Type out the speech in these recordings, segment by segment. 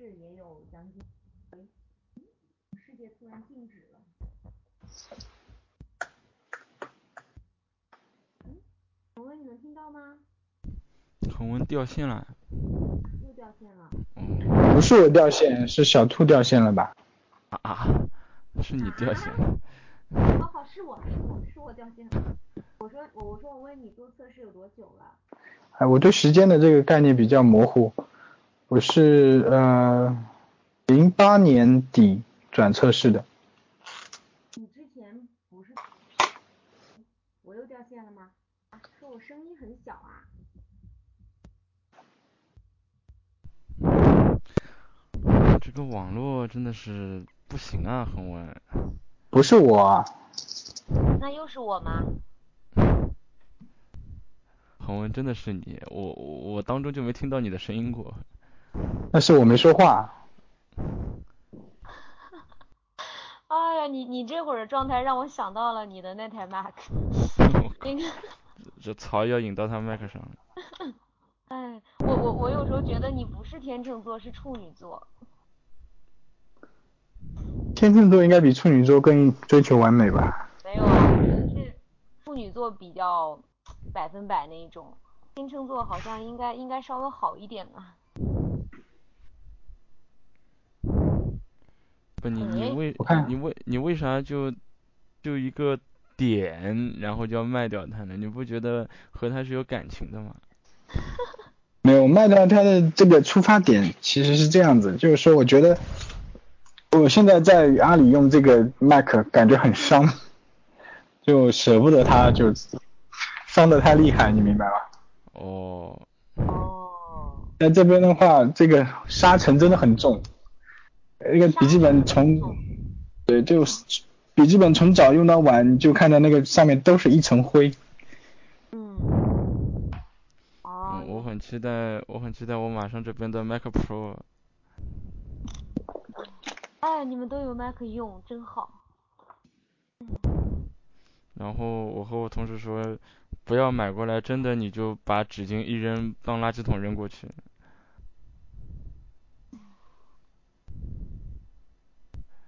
室也有将近，世界突然静止了。嗯，恒温你能听到吗？恒温掉线了。又掉线了。哦。不是我掉线，是小兔掉线了吧？啊啊！是你掉线了。哦好，是我是我是我掉线了。我说我我说我问你做测试有多久了？哎，我对时间的这个概念比较模糊。我是呃零八年底转测试的。你之前不是？我又掉线了吗？说我声音很小啊。这个网络真的是不行啊，恒文。不是我。那又是我吗？恒文真的是你，我我我当中就没听到你的声音过。那是我没说话。哎呀，你你这会儿的状态让我想到了你的那台 Mac。这槽要引到他麦克上了。哎，我我我有时候觉得你不是天秤座，是处女座。天秤座应该比处女座更追求完美吧？没有啊，我觉得是处女座比较百分百那一种，天秤座好像应该应该稍微好一点啊。不，你你为你为你为啥就就一个点，然后就要卖掉它呢？你不觉得和它是有感情的吗？没有卖掉它的这个出发点其实是这样子，就是说我觉得我现在在阿里用这个 Mac 感觉很伤，就舍不得它，就伤的太厉害，你明白吗？哦。哦。那这边的话，这个沙尘真的很重。那个笔记本从，对，就是笔记本从早用到晚，就看到那个上面都是一层灰。嗯。哦，我很期待，我很期待我马上这边的 Mac Pro。哎，你们都有 Mac 用，真好。然后我和我同事说，不要买过来，真的你就把纸巾一扔，当垃圾桶扔过去。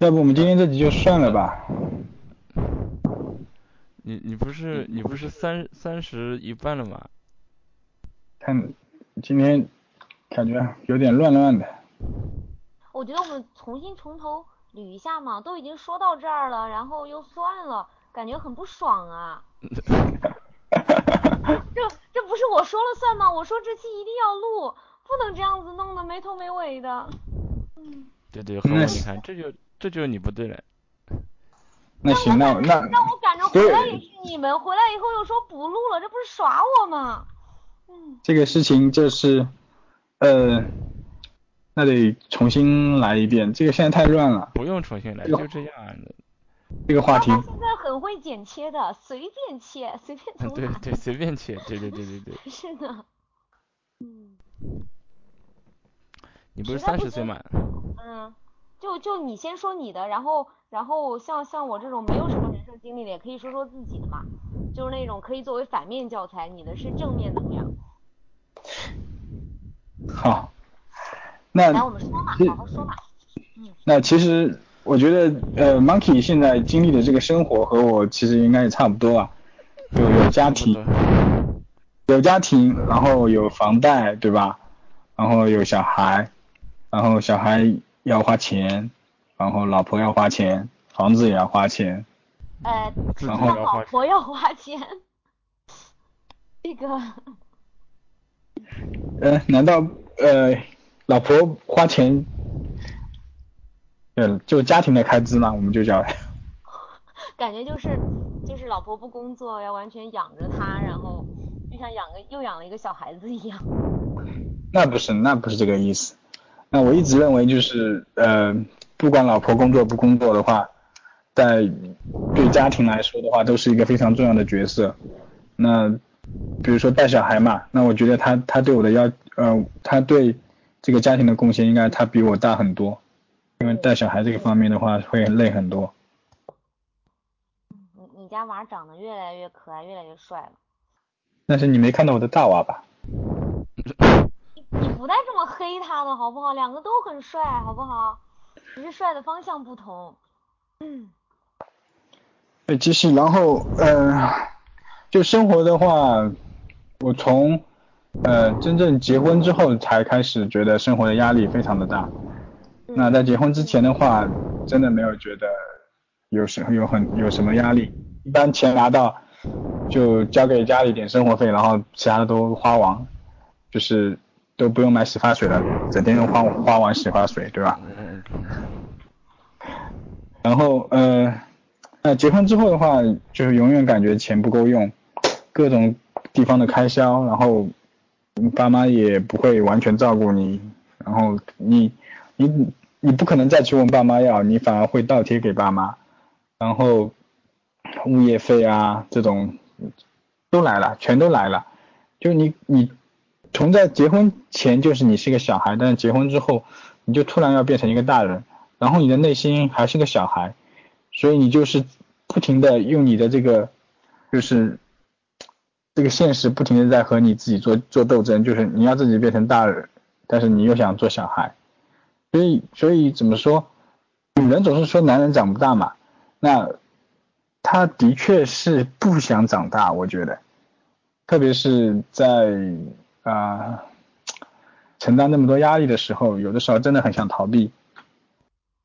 要不我们今天这集就算了吧。你你不是你不是三三十一半了吗？看，今天感觉有点乱乱的。我觉得我们重新从头捋一下嘛，都已经说到这儿了，然后又算了，感觉很不爽啊。这这不是我说了算吗？我说这期一定要录，不能这样子弄的没头没尾的。嗯。对对，和我你看这就。这就是你不对了。那行，那那让我赶着回来也是你们，回来以后又说不录了，这不是耍我吗？嗯。这个事情就是，呃，那得重新来一遍，这个现在太乱了。不用重新来，就这样。这个话题。现在很会剪切的，随便切，随便从对对，随便切，对对对对对。是的。嗯。你不是三十岁吗？嗯。就就你先说你的，然后然后像像我这种没有什么人生经历的，也可以说说自己的嘛，就是那种可以作为反面教材，你的是正面能量。好，那来我们说嘛，好好说嘛。嗯。那其实我觉得呃，Monkey 现在经历的这个生活和我其实应该也差不多啊，有有家庭，有家庭，然后有房贷，对吧？然后有小孩，然后小孩。要花钱，然后老婆要花钱，房子也要花钱。呃，然后老婆要花钱，这个。呃，难道呃，老婆花钱，呃，就家庭的开支嘛？我们就叫。感觉就是就是老婆不工作，要完全养着他，然后就像养个又养了一个小孩子一样。那不是，那不是这个意思。那我一直认为就是，呃，不管老婆工作不工作的话，在对家庭来说的话，都是一个非常重要的角色。那比如说带小孩嘛，那我觉得他他对我的要，呃，他对这个家庭的贡献应该他比我大很多，因为带小孩这个方面的话会累很多。你你家娃长得越来越可爱，越来越帅了。但是你没看到我的大娃吧？你不。带这么黑他的好不好？两个都很帅，好不好？只是帅的方向不同。嗯。对，其实然后呃，就生活的话，我从呃真正结婚之后才开始觉得生活的压力非常的大。那在结婚之前的话，真的没有觉得有什有很有什么压力，一般钱拿到就交给家里点生活费，然后其他的都花完，就是都不用买洗发水了，整天用花花完洗发水，对吧？然后呃。那结婚之后的话，就是永远感觉钱不够用，各种地方的开销，然后爸妈也不会完全照顾你，然后你你你不可能再去问爸妈要，你反而会倒贴给爸妈，然后物业费啊这种都来了，全都来了，就你你从在结婚前就是你是个小孩，但是结婚之后你就突然要变成一个大人，然后你的内心还是个小孩。所以你就是不停的用你的这个，就是这个现实不停的在和你自己做做斗争，就是你要自己变成大人，但是你又想做小孩，所以所以怎么说，女人总是说男人长不大嘛，那他的确是不想长大，我觉得，特别是在啊承担那么多压力的时候，有的时候真的很想逃避，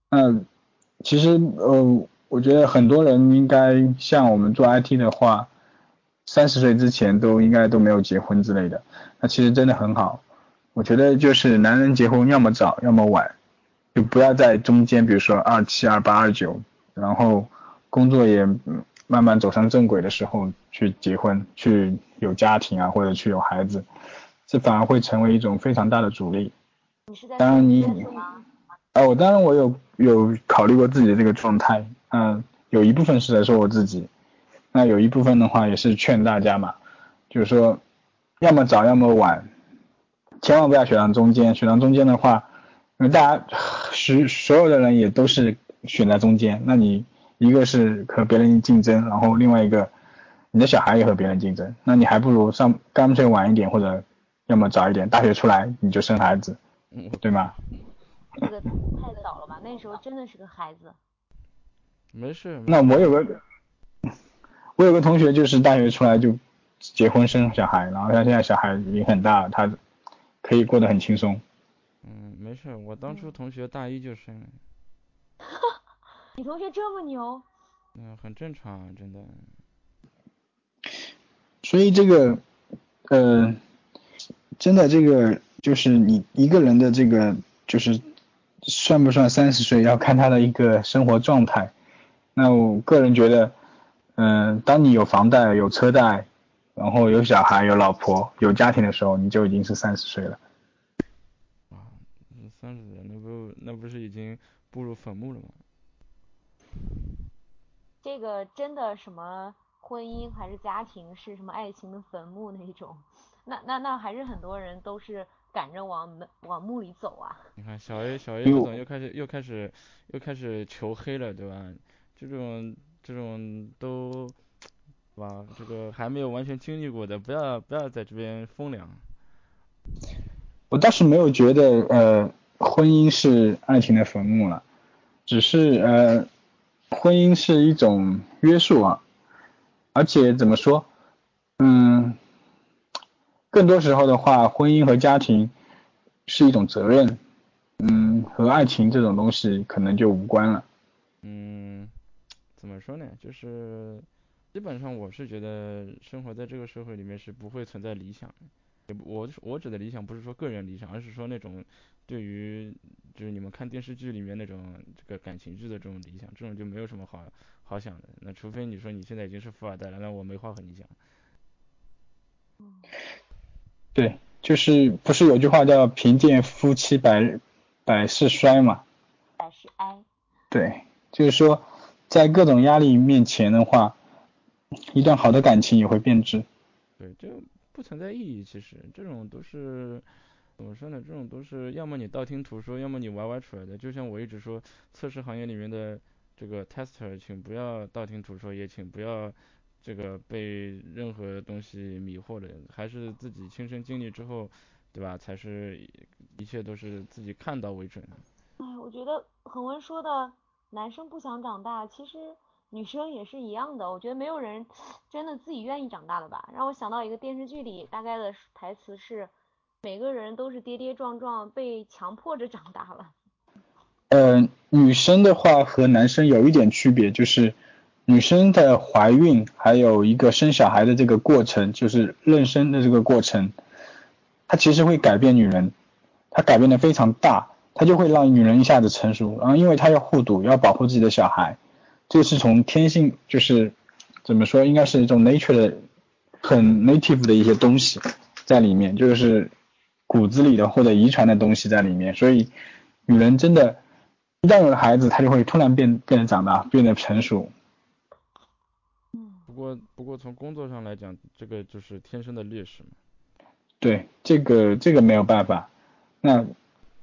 嗯，其实呃。我觉得很多人应该像我们做 IT 的话，三十岁之前都应该都没有结婚之类的，那其实真的很好。我觉得就是男人结婚要么早要么晚，就不要在中间，比如说二七二八二九，然后工作也慢慢走上正轨的时候去结婚，去有家庭啊或者去有孩子，这反而会成为一种非常大的阻力。当然你，啊我当然我有有考虑过自己的这个状态。嗯，有一部分是在说我自己，那有一部分的话也是劝大家嘛，就是说，要么早要么晚，千万不要选到中间。选到中间的话，因为大家所所有的人也都是选在中间，那你一个是和别人竞争，然后另外一个你的小孩也和别人竞争，那你还不如上干脆晚一点，或者要么早一点，大学出来你就生孩子，嗯对吗？这个太早了吧？那时候真的是个孩子。没事。那我有个，我有个同学就是大学出来就结婚生小孩，然后他现在小孩已经很大，他可以过得很轻松。嗯，没事，我当初同学大一就生了。你同学这么牛？嗯，很正常，真的。所以这个，呃，真的这个就是你一个人的这个就是算不算三十岁，要看他的一个生活状态。那我个人觉得，嗯，当你有房贷、有车贷，然后有小孩、有老婆、有家庭的时候，你就已经是三十岁了。啊，三十岁，那不那不是已经步入坟墓了吗？这个真的什么婚姻还是家庭是什么爱情的坟墓那种？那那那还是很多人都是赶着往门往墓里走啊。你看小 A 小 A 总又开始又开始又开始求黑了，对吧？这种这种都，哇，这个还没有完全经历过的，不要不要在这边风凉。我倒是没有觉得呃婚姻是爱情的坟墓了，只是呃婚姻是一种约束啊，而且怎么说，嗯，更多时候的话，婚姻和家庭是一种责任，嗯，和爱情这种东西可能就无关了。嗯。怎么说呢？就是基本上我是觉得生活在这个社会里面是不会存在理想。我我指的理想不是说个人理想，而是说那种对于就是你们看电视剧里面那种这个感情剧的这种理想，这种就没有什么好好想的。那除非你说你现在已经是富二代了，那我没话和你讲。对，就是不是有句话叫贫贱夫妻百百事衰嘛？百事哀。对，就是说。在各种压力面前的话，一段好的感情也会变质。对，这不存在意义。其实这种都是怎么说呢？这种都是要么你道听途说，要么你歪歪出来的。就像我一直说，测试行业里面的这个 tester，请不要道听途说，也请不要这个被任何东西迷惑了，还是自己亲身经历之后。对吧？才是一切都是自己看到为准。哎，我觉得恒文说的男生不想长大，其实女生也是一样的。我觉得没有人真的自己愿意长大的吧？让我想到一个电视剧里大概的台词是：每个人都是跌跌撞撞被强迫着长大了。呃，女生的话和男生有一点区别，就是女生的怀孕还有一个生小孩的这个过程，就是妊娠的这个过程，它其实会改变女人，它改变的非常大，它就会让女人一下子成熟，然后因为她要护犊，要保护自己的小孩，这是从天性，就是怎么说，应该是一种 nature 的很 native 的一些东西在里面，就是骨子里的或者遗传的东西在里面，所以女人真的。一旦有了孩子，他就会突然变变得长大，变得成熟。过不过从工作上来讲，这个就是天生的劣势嘛。对，这个这个没有办法。那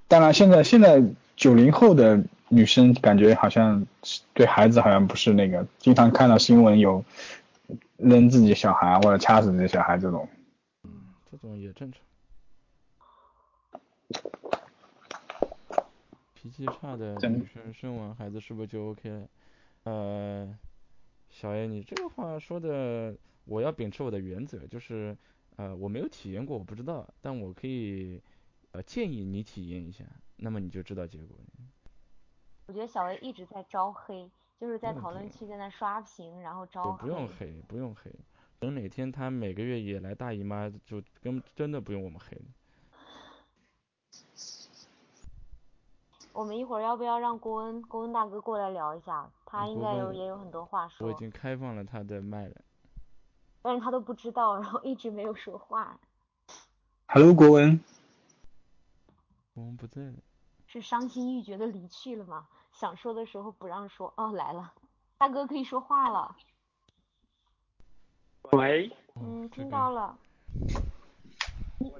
当然，现在现在九零后的女生感觉好像对孩子好像不是那个，经常看到新闻有扔自己小孩或者掐死自己小孩这种。嗯，这种也正常。脾气差的女生生完孩子是不是就 OK 了？呃，小 A，你这个话说的，我要秉持我的原则，就是呃我没有体验过，我不知道，但我可以呃建议你体验一下，那么你就知道结果。我觉得小 A 一直在招黑，就是在讨论区在那刷屏，然后招黑。不用黑，不用黑，等哪天他每个月也来大姨妈，就跟真的不用我们黑了。我们一会儿要不要让郭恩郭恩大哥过来聊一下？他应该有也有很多话说。我已经开放了他的麦了。但是他都不知道，然后一直没有说话。Hello，郭文。郭文不在了。是伤心欲绝的离去了吗？想说的时候不让说。哦，来了，大哥可以说话了。喂。嗯，听到了。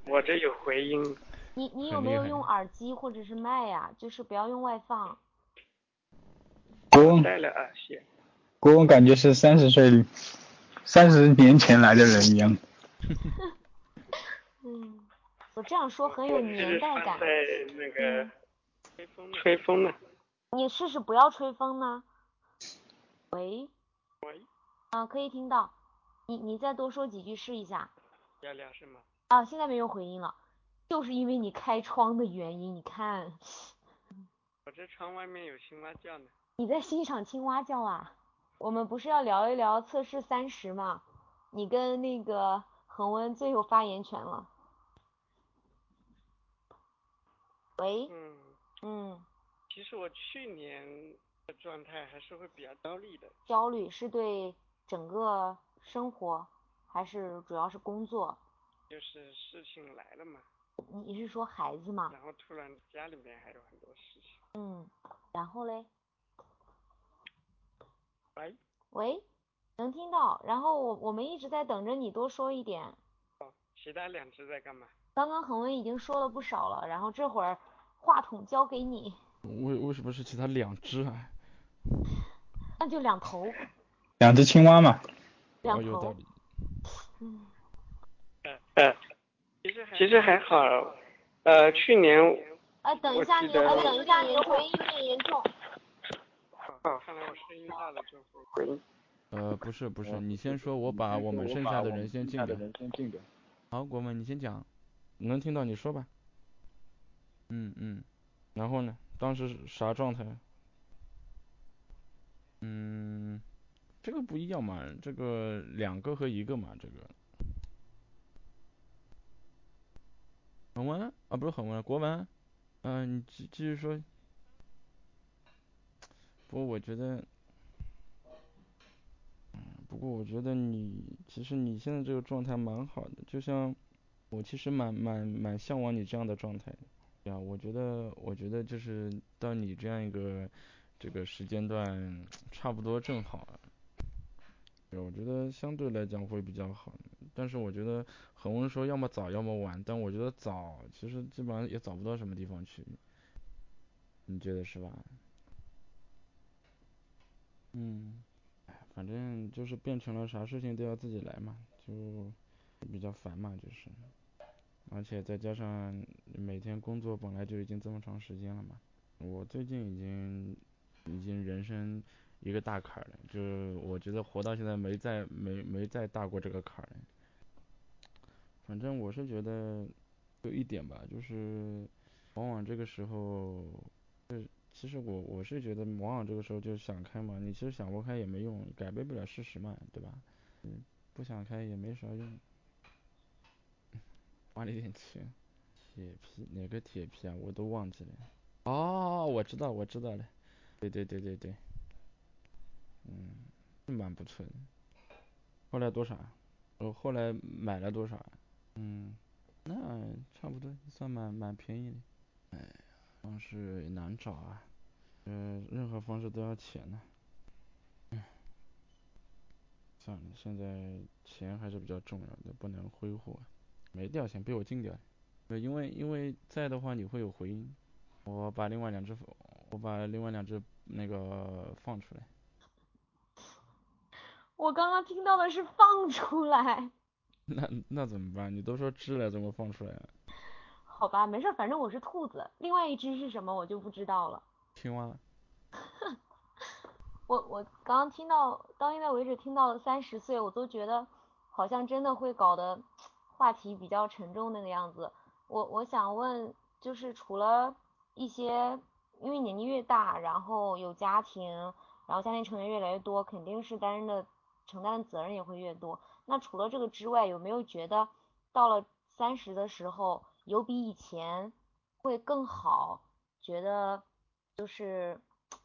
我这有回音。你你有没有用耳机或者是麦呀？就是不要用外放。国文带了耳机。国文感觉是三十岁，三十年前来的人一样。嗯，我这样说很有年代感。在那个吹风吹风呢。你试试不要吹风呢。喂。喂。啊，可以听到。你你再多说几句试一下。要聊是吗？啊，现在没有回音了。就是因为你开窗的原因，你看。我这窗外面有青蛙叫呢。你在欣赏青蛙叫啊？我们不是要聊一聊测试三十吗？你跟那个恒温最有发言权了。喂。嗯。嗯。其实我去年的状态还是会比较焦虑的。焦虑是对整个生活，还是主要是工作？就是事情来了嘛。你是说孩子吗？然后突然家里面还有很多事情。嗯，然后嘞？喂？喂？能听到？然后我我们一直在等着你多说一点。哦，其他两只在干嘛？刚刚恒温已经说了不少了，然后这会儿话筒交给你。为为什么是其他两只啊？那就两头。两只青蛙嘛。两头。嗯。嗯。其实还好，呃，去年。呃，等一下，你哎，等一下，你的回音有点严重。好，看来我声音大了就回音。呃，不是不是，你先说，我把我们剩下的人先进掉。好，国文你先讲，能听到你说吧。嗯嗯，然后呢？当时啥状态？嗯，这个不一样嘛，这个两个和一个嘛，这个。恒温啊，不是恒温，国文，嗯，你继继续说。不过我觉得，嗯，不过我觉得你其实你现在这个状态蛮好的，就像我其实蛮蛮蛮向往你这样的状态。对啊，我觉得我觉得就是到你这样一个这个时间段，差不多正好。我觉得相对来讲会比较好，但是我觉得恒温说要么早要么晚，但我觉得早其实基本上也早不到什么地方去，你觉得是吧？嗯，反正就是变成了啥事情都要自己来嘛，就比较烦嘛，就是。而且再加上每天工作本来就已经这么长时间了嘛，我最近已经已经人生一个大坎儿了，就是我觉得活到现在没再没没再大过这个坎了。反正我是觉得有一点吧，就是往往这个时候，就其实我我是觉得往往这个时候就是想开嘛，你其实想不开也没用，改变不了事实嘛，对吧？嗯，不想开也没啥用。花了一点钱，铁皮哪个铁皮啊？我都忘记了。哦，我知道，我知道了。对对对对对，嗯，蛮不错的。后来多少？我后来买了多少？嗯，那差不多算蛮蛮便宜的。哎呀，方式也难找啊，嗯，任何方式都要钱呢。唉，算了，现在钱还是比较重要的，不能挥霍。没掉钱，被我禁掉了。对，因为因为在的话你会有回音。我把另外两只，我把另外两只那个放出来。我刚刚听到的是放出来。那那怎么办？你都说吃了，怎么放出来了？好吧，没事，反正我是兔子。另外一只是什么，我就不知道了。青蛙。我我刚刚听到，到现在为止听到了三十岁，我都觉得好像真的会搞得话题比较沉重那个样子。我我想问，就是除了一些，因为年纪越大，然后有家庭，然后家庭成员越来越多，肯定是担任的承担的责任也会越多。那除了这个之外，有没有觉得到了三十的时候，有比以前会更好？觉得就是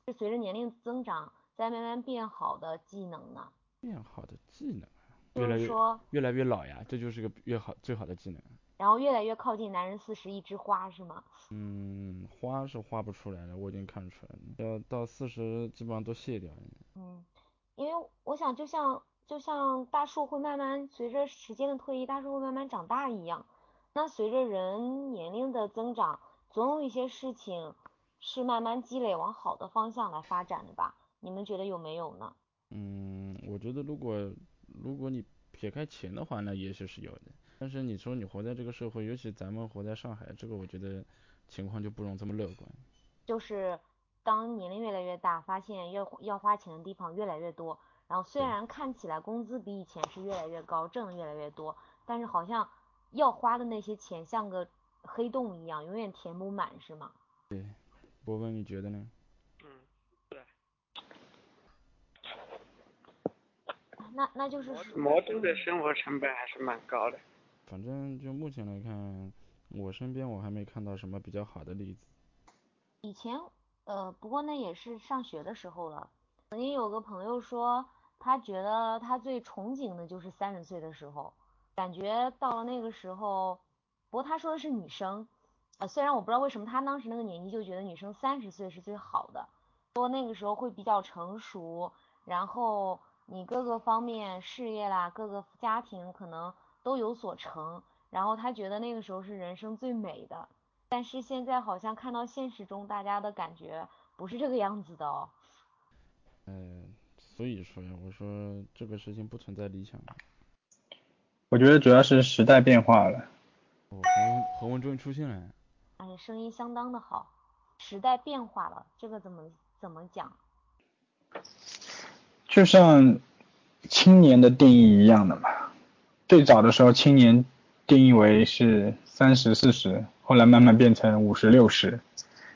是随着年龄增长在慢慢变好的技能呢？变好的技能，就是说越来越老呀，这就是个越好最好的技能。然后越来越靠近男人四十一枝花是吗？嗯，花是花不出来的，我已经看出来了。要到四十基本上都卸掉了。嗯，因为我想就像就像大树会慢慢随着时间的推移，大树会慢慢长大一样。那随着人年龄的增长，总有一些事情是慢慢积累往好的方向来发展的吧？你们觉得有没有呢？嗯，我觉得如果如果你撇开钱的话，那也许是有的。但是你说你活在这个社会，尤其咱们活在上海，这个我觉得情况就不容这么乐观。就是当年龄越来越大，发现要要花钱的地方越来越多，然后虽然看起来工资比以前是越来越高，挣的越来越多，但是好像要花的那些钱像个黑洞一样，永远填不满，是吗？对，波波你觉得呢？嗯，对。那那就是魔都的生活成本还是蛮高的。反正就目前来看，我身边我还没看到什么比较好的例子。以前，呃，不过那也是上学的时候了。曾经有个朋友说，他觉得他最憧憬的就是三十岁的时候，感觉到了那个时候，不过他说的是女生，呃，虽然我不知道为什么他当时那个年纪就觉得女生三十岁是最好的，说那个时候会比较成熟，然后你各个方面事业啦，各个家庭可能。都有所成，然后他觉得那个时候是人生最美的，但是现在好像看到现实中大家的感觉不是这个样子的哦。嗯，所以说呀，我说这个事情不存在理想。我觉得主要是时代变化了。哦，何文何文终于出现了。哎，声音相当的好。时代变化了，这个怎么怎么讲？就像青年的定义一样的嘛。最早的时候，青年定义为是三十四十，后来慢慢变成五十六十，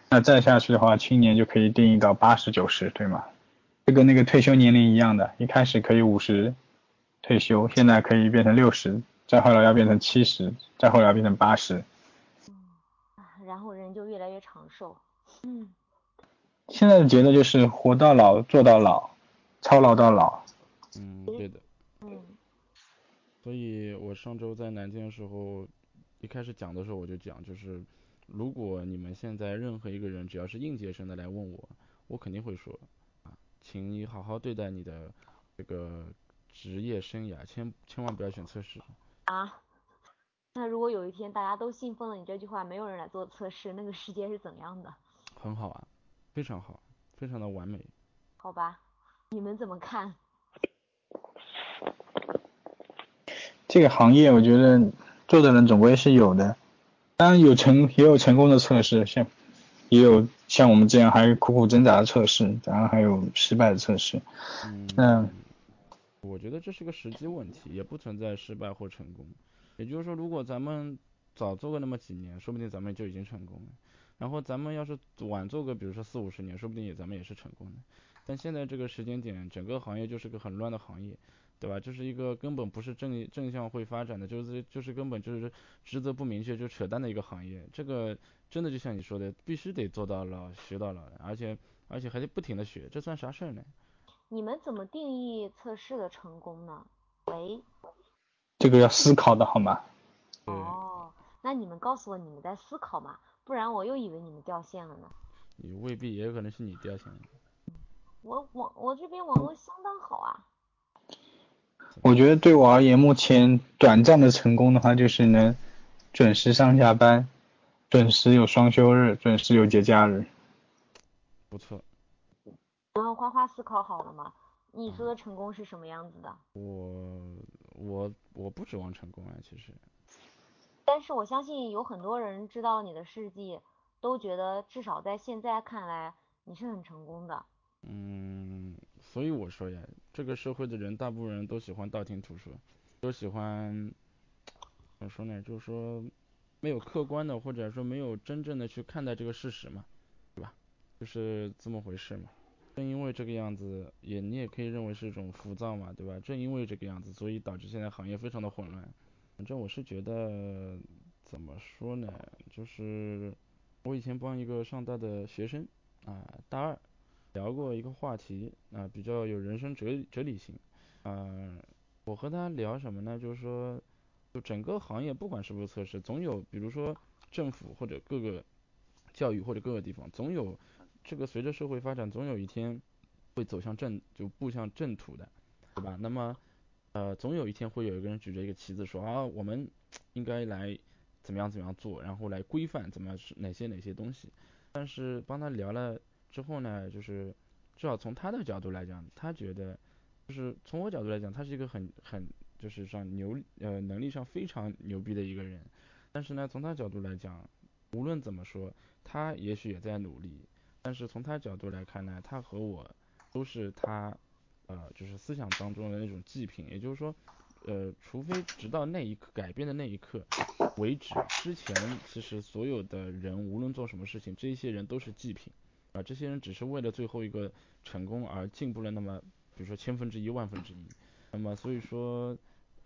那再下去的话，青年就可以定义到八十九十，对吗？这跟那个退休年龄一样的，一开始可以五十退休，现在可以变成六十，再后来要变成七十，再后来要变成八十。嗯，然后人就越来越长寿。嗯。现在的节奏就是活到老，做到老，操劳到老。嗯，对的。嗯所以我上周在南京的时候，一开始讲的时候我就讲，就是如果你们现在任何一个人只要是应届生的来问我，我肯定会说，啊，请你好好对待你的这个职业生涯，千千万不要选测试。啊？那如果有一天大家都信奉了你这句话，没有人来做测试，那个世界是怎样的？很好啊，非常好，非常的完美。好吧，你们怎么看？这个行业我觉得做的人总归是有的，当然有成也有成功的测试，像也有像我们这样还苦苦挣扎的测试，然后还有失败的测试。嗯，我觉得这是个时机问题，也不存在失败或成功。也就是说，如果咱们早做个那么几年，说不定咱们就已经成功了。然后咱们要是晚做个，比如说四五十年，说不定也咱们也是成功的。但现在这个时间点，整个行业就是个很乱的行业，对吧？就是一个根本不是正正向会发展的，就是就是根本就是职责不明确就扯淡的一个行业。这个真的就像你说的，必须得做到老学到老，而且而且还得不停的学，这算啥事儿呢？你们怎么定义测试的成功呢？喂，这个要思考的好吗？哦，那你们告诉我你们在思考嘛？不然我又以为你们掉线了呢。你未必，也有可能是你掉线了。我网我这边网络相当好啊。我觉得对我而言，目前短暂的成功的话，就是能准时上下班，准时有双休日，准时有节假日。不错。然后花花思考好了吗？你说的成功是什么样子的？我我我不指望成功啊，其实。但是我相信有很多人知道你的事迹，都觉得至少在现在看来你是很成功的。嗯，所以我说呀，这个社会的人大部分人都喜欢道听途说，都喜欢怎么说呢？就是说没有客观的或者说没有真正的去看待这个事实嘛，对吧？就是这么回事嘛。正因为这个样子，也你也可以认为是一种浮躁嘛，对吧？正因为这个样子，所以导致现在行业非常的混乱。反正我是觉得，怎么说呢？就是我以前帮一个上大的学生啊，大二聊过一个话题啊，比较有人生哲哲理性。嗯，我和他聊什么呢？就是说，就整个行业不管是不是测试，总有比如说政府或者各个教育或者各个地方，总有这个随着社会发展，总有一天会走向正就步向正途的，对吧？那么。呃，总有一天会有一个人举着一个旗子说啊，我们应该来怎么样怎么样做，然后来规范怎么样是哪些哪些东西。但是帮他聊了之后呢，就是至少从他的角度来讲，他觉得就是从我角度来讲，他是一个很很就是上牛呃能力上非常牛逼的一个人。但是呢，从他角度来讲，无论怎么说，他也许也在努力。但是从他角度来看呢，他和我都是他。呃，就是思想当中的那种祭品，也就是说，呃，除非直到那一刻改变的那一刻为止，之前其实所有的人无论做什么事情，这些人都是祭品，啊，这些人只是为了最后一个成功而进步了那么，比如说千分之一、万分之一，那么所以说，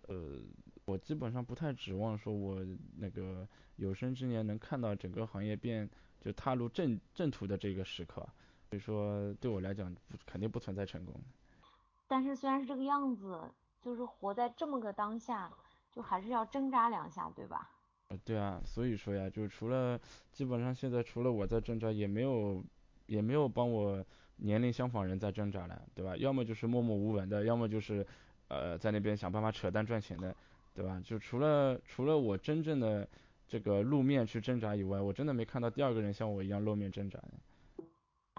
呃，我基本上不太指望说我那个有生之年能看到整个行业变就踏入正正途的这个时刻，所以说对我来讲肯定不存在成功。但是虽然是这个样子，就是活在这么个当下，就还是要挣扎两下，对吧？呃，对啊，所以说呀，就除了基本上现在除了我在挣扎，也没有也没有帮我年龄相仿人在挣扎了，对吧？要么就是默默无闻的，要么就是呃在那边想办法扯淡赚钱的，对吧？就除了除了我真正的这个露面去挣扎以外，我真的没看到第二个人像我一样露面挣扎的。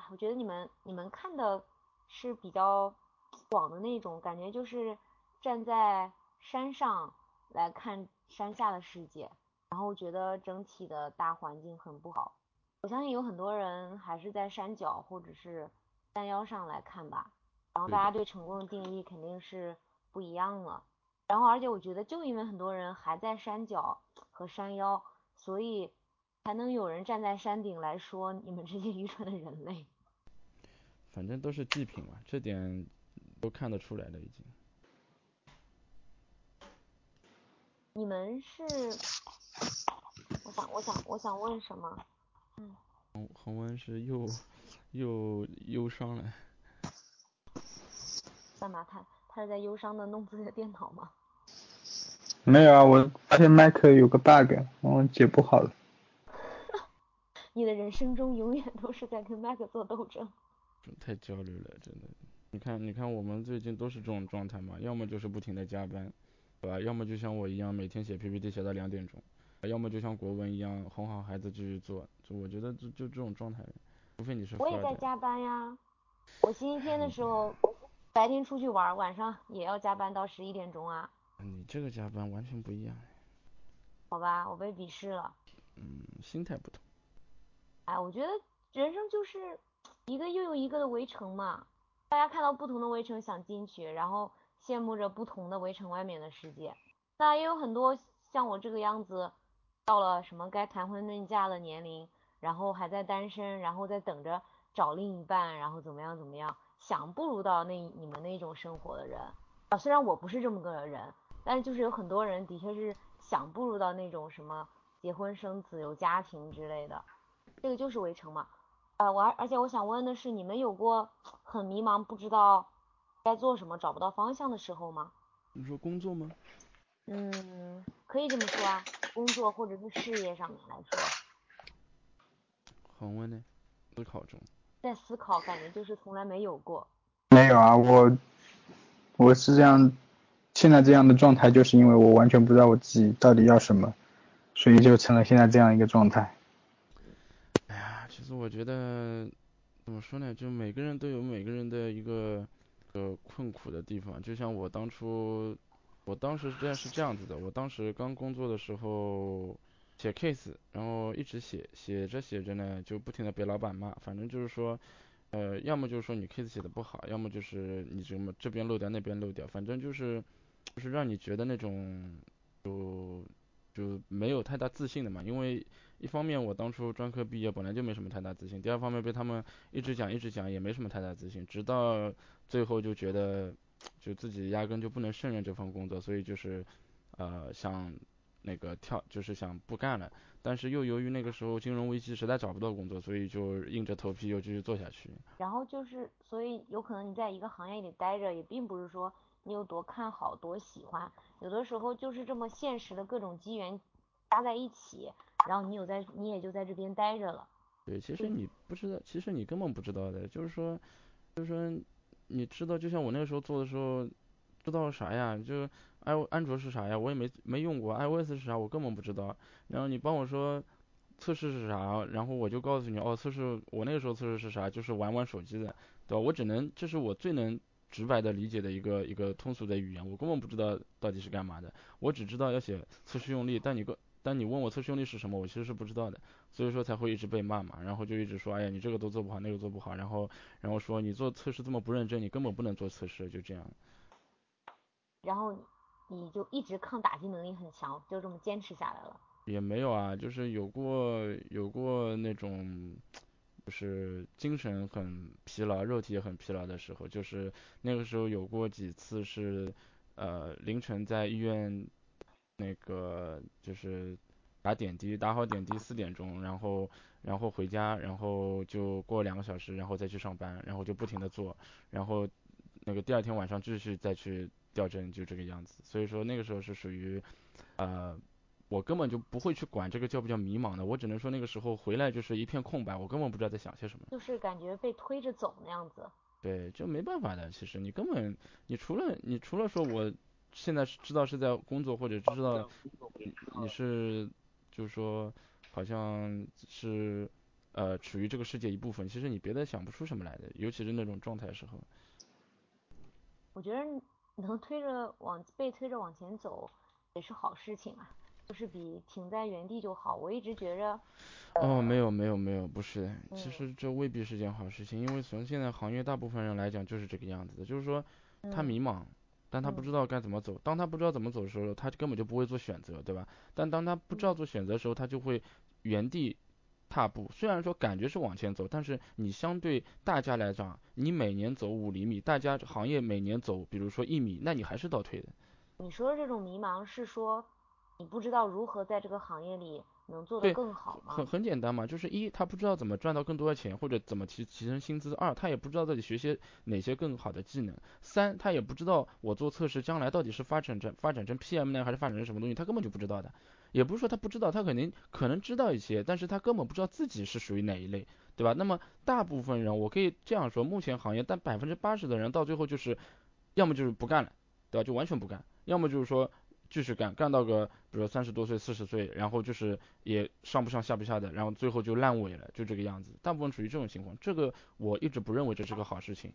我觉得你们你们看的是比较。广的那种感觉就是站在山上来看山下的世界，然后觉得整体的大环境很不好。我相信有很多人还是在山脚或者是山腰上来看吧，然后大家对成功的定义肯定是不一样了。然后而且我觉得就因为很多人还在山脚和山腰，所以才能有人站在山顶来说你们这些愚蠢的人类。反正都是祭品嘛，这点。都看得出来了，已经。你们是，我想，我想，我想问什么？嗯。恒恒温是又 又忧伤了。干嘛？他他是在忧伤的弄自己的电脑吗？没有啊，我发现麦克有个 bug，我解不好了。你的人生中永远都是在跟麦克做斗争。太焦虑了，真的。你看，你看，我们最近都是这种状态嘛，要么就是不停的加班，对吧？要么就像我一样，每天写 PPT 写到两点钟，要么就像国文一样哄好孩子继续做。就我觉得就就这种状态，除非你是。我也在加班呀，我星期天的时候白天出去玩，晚上也要加班到十一点钟啊。你这个加班完全不一样。好吧，我被鄙视了。嗯，心态不同。哎，我觉得人生就是一个又有一个的围城嘛，大家看到不同的围城想进去，然后羡慕着不同的围城外面的世界。那也有很多像我这个样子，到了什么该谈婚论嫁的年龄，然后还在单身，然后在等着找另一半，然后怎么样怎么样，想步入到那你们那种生活的人啊。虽然我不是这么个人，但是就是有很多人的确是想步入到那种什么结婚生子有家庭之类的。这个就是围城嘛，呃，我而而且我想问的是，你们有过很迷茫，不知道该做什么，找不到方向的时候吗？你说工作吗？嗯，可以这么说啊，工作或者是事业上面来说。恒温呢，思考中。在思考，感觉就是从来没有过。没有啊，我我是这样，现在这样的状态，就是因为我完全不知道我自己到底要什么，所以就成了现在这样一个状态。哎呀其实我觉得，怎么说呢？就每个人都有每个人的一个呃困苦的地方。就像我当初，我当时这样是这样子的。我当时刚工作的时候写 case，然后一直写，写着写着呢，就不停的被老板骂。反正就是说，呃，要么就是说你 case 写的不好，要么就是你什么这边漏掉那边漏掉，反正就是就是让你觉得那种就就没有太大自信的嘛，因为。一方面我当初专科毕业本来就没什么太大自信，第二方面被他们一直讲一直讲也没什么太大自信，直到最后就觉得就自己压根就不能胜任这份工作，所以就是呃想那个跳就是想不干了，但是又由于那个时候金融危机实在找不到工作，所以就硬着头皮又继续做下去。然后就是所以有可能你在一个行业里待着，也并不是说你有多看好多喜欢，有的时候就是这么现实的各种机缘加在一起。然后你有在，你也就在这边待着了。对，其实你不知道，其实你根本不知道的，就是说，就是说，你知道，就像我那个时候做的时候，知道啥呀？就安安卓是啥呀？我也没没用过，iOS 是啥？我根本不知道。然后你帮我说测试是啥，然后我就告诉你，哦，测试我那个时候测试是啥？就是玩玩手机的，对吧？我只能，这是我最能直白的理解的一个一个通俗的语言，我根本不知道到底是干嘛的，我只知道要写测试用例，但你个。但你问我测试用力是什么，我其实是不知道的，所以说才会一直被骂嘛，然后就一直说，哎呀，你这个都做不好，那个做不好，然后，然后说你做测试这么不认真，你根本不能做测试，就这样。然后你就一直抗打击能力很强，就这么坚持下来了。也没有啊，就是有过有过那种，就是精神很疲劳，肉体也很疲劳的时候，就是那个时候有过几次是，呃，凌晨在医院。那个就是打点滴，打好点滴四点钟，然后然后回家，然后就过两个小时，然后再去上班，然后就不停的做，然后那个第二天晚上继续再去吊针，就这个样子。所以说那个时候是属于，呃，我根本就不会去管这个叫不叫迷茫的，我只能说那个时候回来就是一片空白，我根本不知道在想些什么。就是感觉被推着走那样子。对，就没办法的，其实你根本你除了你除了说我。现在是知道是在工作，或者知道你是，就是说，好像是呃处于这个世界一部分。其实你别的想不出什么来的，尤其是那种状态时候。我觉得能推着往被推着往前走也是好事情啊，就是比停在原地就好。我一直觉着。哦，没有没有没有，不是，其实这未必是件好事情，因为从现在行业大部分人来讲就是这个样子的，就是说他迷茫。但他不知道该怎么走，当他不知道怎么走的时候，他根本就不会做选择，对吧？但当他不知道做选择的时候，他就会原地踏步。虽然说感觉是往前走，但是你相对大家来讲，你每年走五厘米，大家行业每年走，比如说一米，那你还是倒退的。你说的这种迷茫是说，你不知道如何在这个行业里。能做得更好吗？很很简单嘛，就是一他不知道怎么赚到更多的钱，或者怎么提提升薪资；二他也不知道到底学些哪些更好的技能；三他也不知道我做测试将来到底是发展成发展成 PM 呢，还是发展成什么东西，他根本就不知道的。也不是说他不知道，他肯定可能知道一些，但是他根本不知道自己是属于哪一类，对吧？那么大部分人，我可以这样说，目前行业但百分之八十的人到最后就是，要么就是不干了，对吧？就完全不干，要么就是说。继续干，干到个比如说三十多岁、四十岁，然后就是也上不上下不下的，然后最后就烂尾了，就这个样子。大部分处于这种情况，这个我一直不认为这是个好事情。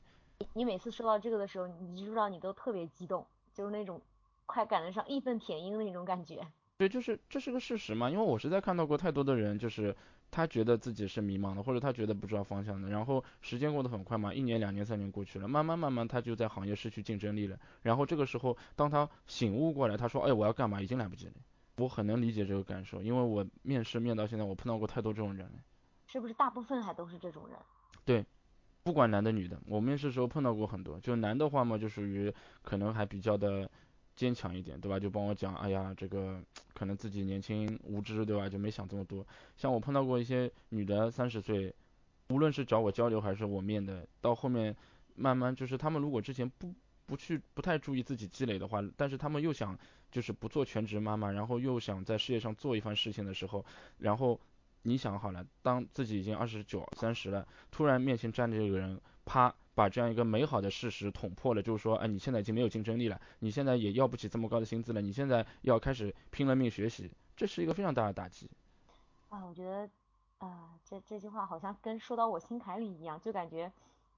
你每次说到这个的时候，你知不知道你都特别激动，就是那种快赶得上义愤填膺的那种感觉。对，就是这是个事实嘛，因为我实在看到过太多的人，就是他觉得自己是迷茫的，或者他觉得不知道方向的，然后时间过得很快嘛，一年、两年、三年过去了，慢慢慢慢他就在行业失去竞争力了，然后这个时候当他醒悟过来，他说，哎，我要干嘛，已经来不及了。我很能理解这个感受，因为我面试面到现在，我碰到过太多这种人了。是不是大部分还都是这种人？对，不管男的女的，我面试时候碰到过很多。就男的话嘛，就属于可能还比较的坚强一点，对吧？就帮我讲，哎呀，这个可能自己年轻无知，对吧？就没想这么多。像我碰到过一些女的三十岁，无论是找我交流还是我面的，到后面慢慢就是他们如果之前不不去不太注意自己积累的话，但是他们又想就是不做全职妈妈，然后又想在事业上做一番事情的时候，然后你想好了，当自己已经二十九三十了，突然面前站着一个人，啪把这样一个美好的事实捅破了，就是说，哎，你现在已经没有竞争力了，你现在也要不起这么高的薪资了，你现在要开始拼了命学习，这是一个非常大的打击。啊，我觉得啊，这这句话好像跟说到我心坎里一样，就感觉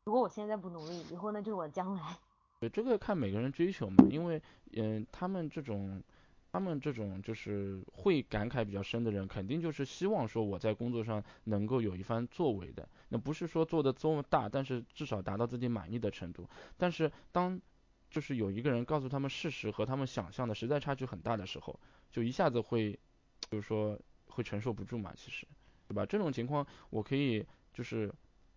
如果我现在不努力，以后那就是我的将来。对，这个看每个人追求嘛，因为，嗯，他们这种，他们这种就是会感慨比较深的人，肯定就是希望说我在工作上能够有一番作为的，那不是说做的多么大，但是至少达到自己满意的程度。但是当就是有一个人告诉他们事实和他们想象的实在差距很大的时候，就一下子会，就是说会承受不住嘛，其实，对吧？这种情况我可以就是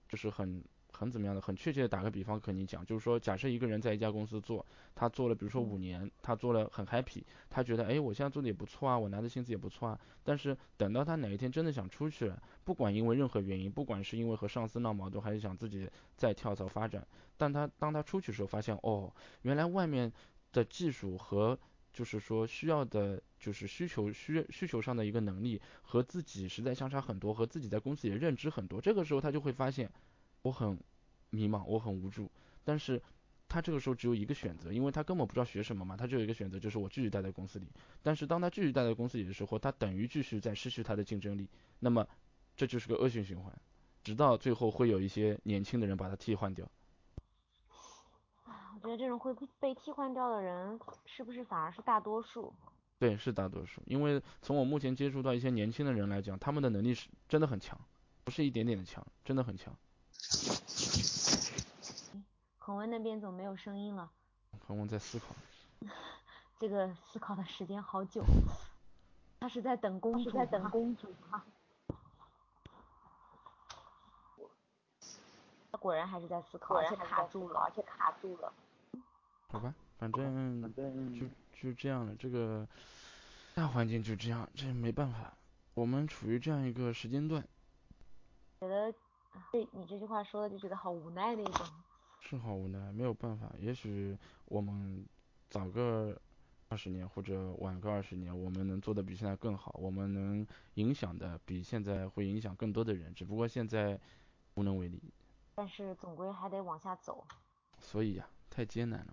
就是很。很怎么样的，很确切的打个比方跟你讲，就是说，假设一个人在一家公司做，他做了比如说五年，他做了很 happy，他觉得哎，我现在做的也不错啊，我拿的薪资也不错啊。但是等到他哪一天真的想出去了，不管因为任何原因，不管是因为和上司闹矛盾，还是想自己再跳槽发展，但他当他出去的时候发现，哦，原来外面的技术和就是说需要的，就是需求需需求上的一个能力和自己实在相差很多，和自己在公司也认知很多，这个时候他就会发现，我很。迷茫，我很无助，但是他这个时候只有一个选择，因为他根本不知道学什么嘛，他只有一个选择，就是我继续待在公司里。但是当他继续待在公司里的时候，他等于继续在失去他的竞争力，那么这就是个恶性循环，直到最后会有一些年轻的人把他替换掉。我觉得这种会被替换掉的人，是不是反而是大多数？对，是大多数，因为从我目前接触到一些年轻的人来讲，他们的能力是真的很强，不是一点点的强，真的很强。恒文那边怎么没有声音了？恒温在思考。这个思考的时间好久。他是在等公主，在等公主吗？他果然还是在思考，而且卡住了，而且卡住了。好吧，反正反正就就这样了，这个大环境就这样，这没办法，我们处于这样一个时间段。觉得。这你这句话说的就觉得好无奈那种。是好无奈，没有办法。也许我们早个二十年或者晚个二十年，我们能做的比现在更好，我们能影响的比现在会影响更多的人。只不过现在无能为力。但是总归还得往下走。所以呀，太艰难了。